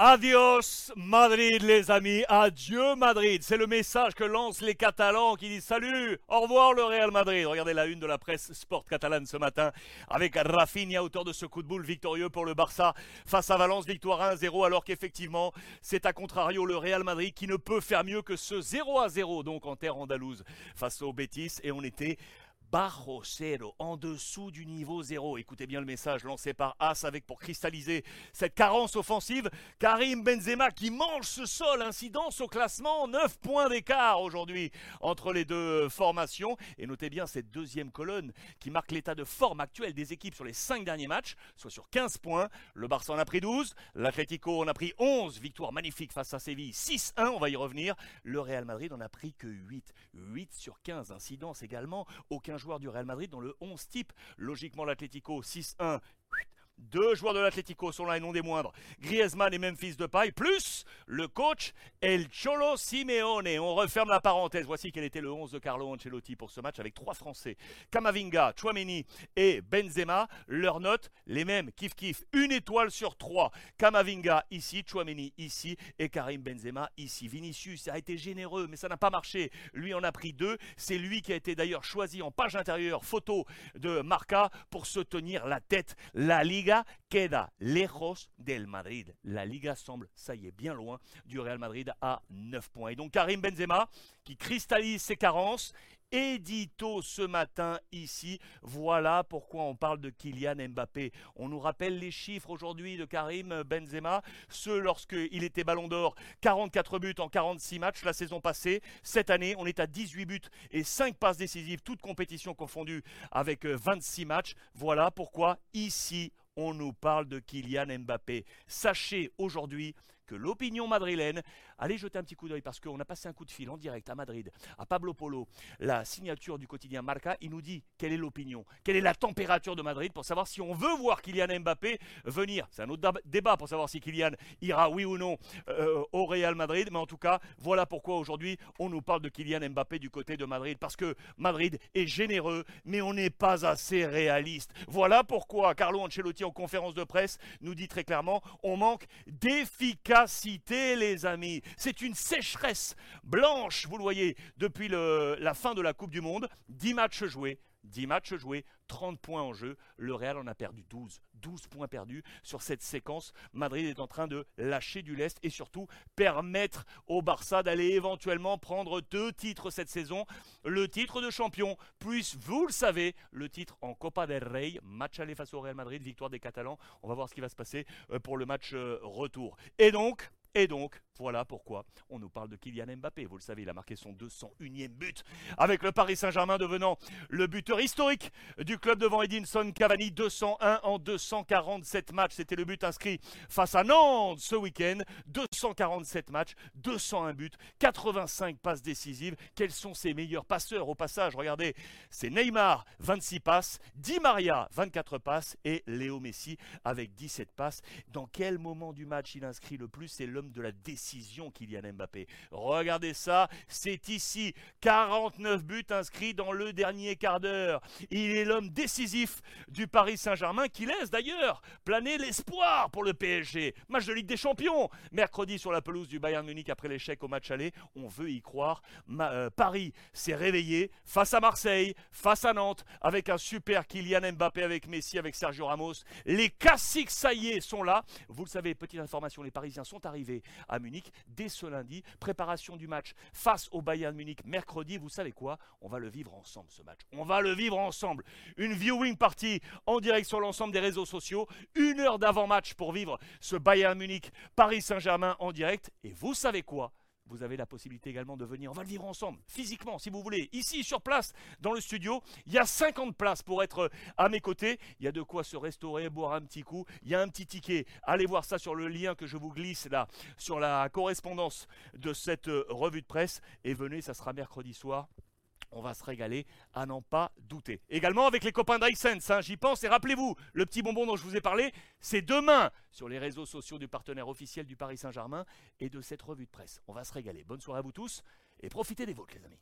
Adios Madrid les amis, adieu Madrid. C'est le message que lancent les Catalans qui disent salut, au revoir le Real Madrid. Regardez la une de la presse sport catalane ce matin avec Rafinha auteur de ce coup de boule victorieux pour le Barça face à Valence, victoire 1-0 alors qu'effectivement c'est à contrario le Real Madrid qui ne peut faire mieux que ce 0 0 donc en terre andalouse face au Betis et on était Bajo cero, en dessous du niveau zéro. Écoutez bien le message lancé par As avec pour cristalliser cette carence offensive. Karim Benzema qui mange ce sol, incidence au classement, 9 points d'écart aujourd'hui entre les deux formations. Et notez bien cette deuxième colonne qui marque l'état de forme actuel des équipes sur les 5 derniers matchs, soit sur 15 points. Le Barça en a pris 12, l'Atlético en a pris 11, victoire magnifique face à Séville, 6-1, on va y revenir. Le Real Madrid en a pris que 8, 8 sur 15, incidence également, joueur du Real Madrid dans le 11 type. Logiquement, l'Atlético 6-1 deux joueurs de l'Atlético sont là et non des moindres. Griezmann et Memphis Depay, plus le coach El Cholo Simeone. On referme la parenthèse. Voici quel était le 11 de Carlo Ancelotti pour ce match avec trois Français. Kamavinga, Chouameni et Benzema. Leurs notes, les mêmes, kiff kiff. Une étoile sur trois. Kamavinga ici, Chouameni ici et Karim Benzema ici. Vinicius a été généreux, mais ça n'a pas marché. Lui en a pris deux. C'est lui qui a été d'ailleurs choisi en page intérieure, photo de Marca, pour se tenir la tête. La Ligue queda lejos del Madrid. La Liga semble, ça y est, bien loin du Real Madrid à 9 points. Et donc Karim Benzema qui cristallise ses carences édito ce matin ici. Voilà pourquoi on parle de Kylian Mbappé. On nous rappelle les chiffres aujourd'hui de Karim Benzema, ceux lorsqu'il était ballon d'or, 44 buts en 46 matchs la saison passée. Cette année, on est à 18 buts et 5 passes décisives, toutes compétitions confondues, avec 26 matchs. Voilà pourquoi ici, on nous parle de Kylian Mbappé. Sachez aujourd'hui que l'opinion madrilène, allez jeter un petit coup d'œil parce qu'on a passé un coup de fil en direct à Madrid, à Pablo Polo, la signature du quotidien Marca, il nous dit quelle est l'opinion, quelle est la température de Madrid pour savoir si on veut voir Kylian Mbappé venir. C'est un autre débat pour savoir si Kylian ira oui ou non euh, au Real Madrid, mais en tout cas, voilà pourquoi aujourd'hui on nous parle de Kylian Mbappé du côté de Madrid, parce que Madrid est généreux, mais on n'est pas assez réaliste. Voilà pourquoi Carlo Ancelotti en conférence de presse nous dit très clairement, on manque d'efficacité cité, les amis. C'est une sécheresse blanche, vous le voyez, depuis la fin de la Coupe du Monde. 10 matchs joués, 10 matchs joués, 30 points en jeu. Le Real en a perdu 12. 12 points perdus sur cette séquence. Madrid est en train de lâcher du lest et surtout permettre au Barça d'aller éventuellement prendre deux titres cette saison. Le titre de champion, plus vous le savez, le titre en Copa del Rey, match aller face au Real Madrid, victoire des Catalans. On va voir ce qui va se passer euh, pour le match euh, retour. Et donc, et donc, voilà pourquoi on nous parle de Kylian Mbappé. Vous le savez, il a marqué son 201e but avec le Paris Saint-Germain devenant le buteur historique du club devant Edinson Cavani. 201 en 247 matchs. C'était le but inscrit face à Nantes ce week-end. 247 matchs, 201 buts, 85 passes décisives. Quels sont ses meilleurs passeurs au passage? Regardez, c'est Neymar, 26 passes, Di Maria, 24 passes et Léo Messi avec 17 passes. Dans quel moment du match il inscrit le plus l'homme de la décision, Kylian Mbappé. Regardez ça, c'est ici 49 buts inscrits dans le dernier quart d'heure. Il est l'homme décisif du Paris Saint-Germain qui laisse d'ailleurs planer l'espoir pour le PSG. Match de Ligue des Champions, mercredi sur la pelouse du Bayern Munich après l'échec au match aller. On veut y croire. Euh, Paris s'est réveillé face à Marseille, face à Nantes, avec un super Kylian Mbappé, avec Messi, avec Sergio Ramos. Les classiques, ça y est, sont là. Vous le savez, petite information, les Parisiens sont arrivés à Munich dès ce lundi. Préparation du match face au Bayern Munich mercredi. Vous savez quoi? On va le vivre ensemble ce match. On va le vivre ensemble. Une viewing party en direct sur l'ensemble des réseaux sociaux. Une heure d'avant-match pour vivre ce Bayern Munich Paris Saint-Germain en direct. Et vous savez quoi? Vous avez la possibilité également de venir. On va le vivre ensemble, physiquement, si vous voulez. Ici, sur place, dans le studio, il y a 50 places pour être à mes côtés. Il y a de quoi se restaurer, boire un petit coup. Il y a un petit ticket. Allez voir ça sur le lien que je vous glisse là, sur la correspondance de cette revue de presse. Et venez, ça sera mercredi soir. On va se régaler à n'en pas douter. Également avec les copains d'iSense, hein, j'y pense. Et rappelez-vous, le petit bonbon dont je vous ai parlé, c'est demain sur les réseaux sociaux du partenaire officiel du Paris Saint-Germain et de cette revue de presse. On va se régaler. Bonne soirée à vous tous et profitez des vôtres, les amis.